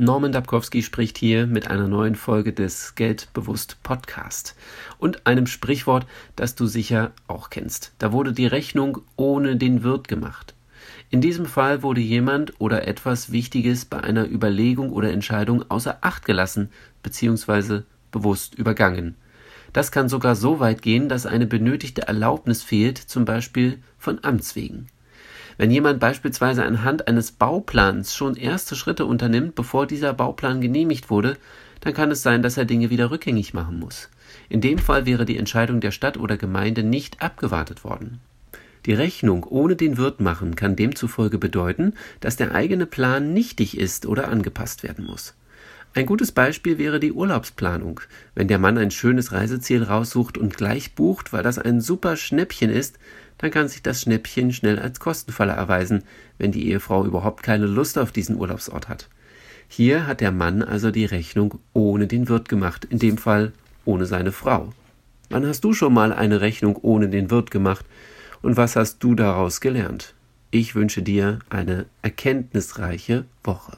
Norman Dabkowski spricht hier mit einer neuen Folge des Geldbewusst Podcast und einem Sprichwort, das du sicher auch kennst. Da wurde die Rechnung ohne den Wirt gemacht. In diesem Fall wurde jemand oder etwas Wichtiges bei einer Überlegung oder Entscheidung außer Acht gelassen bzw. bewusst übergangen. Das kann sogar so weit gehen, dass eine benötigte Erlaubnis fehlt, zum Beispiel von Amts wegen. Wenn jemand beispielsweise anhand eines Bauplans schon erste Schritte unternimmt, bevor dieser Bauplan genehmigt wurde, dann kann es sein, dass er Dinge wieder rückgängig machen muss. In dem Fall wäre die Entscheidung der Stadt oder Gemeinde nicht abgewartet worden. Die Rechnung ohne den Wirt machen kann demzufolge bedeuten, dass der eigene Plan nichtig ist oder angepasst werden muss. Ein gutes Beispiel wäre die Urlaubsplanung. Wenn der Mann ein schönes Reiseziel raussucht und gleich bucht, weil das ein super Schnäppchen ist, dann kann sich das Schnäppchen schnell als Kostenfalle erweisen, wenn die Ehefrau überhaupt keine Lust auf diesen Urlaubsort hat. Hier hat der Mann also die Rechnung ohne den Wirt gemacht, in dem Fall ohne seine Frau. Wann hast du schon mal eine Rechnung ohne den Wirt gemacht und was hast du daraus gelernt? Ich wünsche dir eine erkenntnisreiche Woche.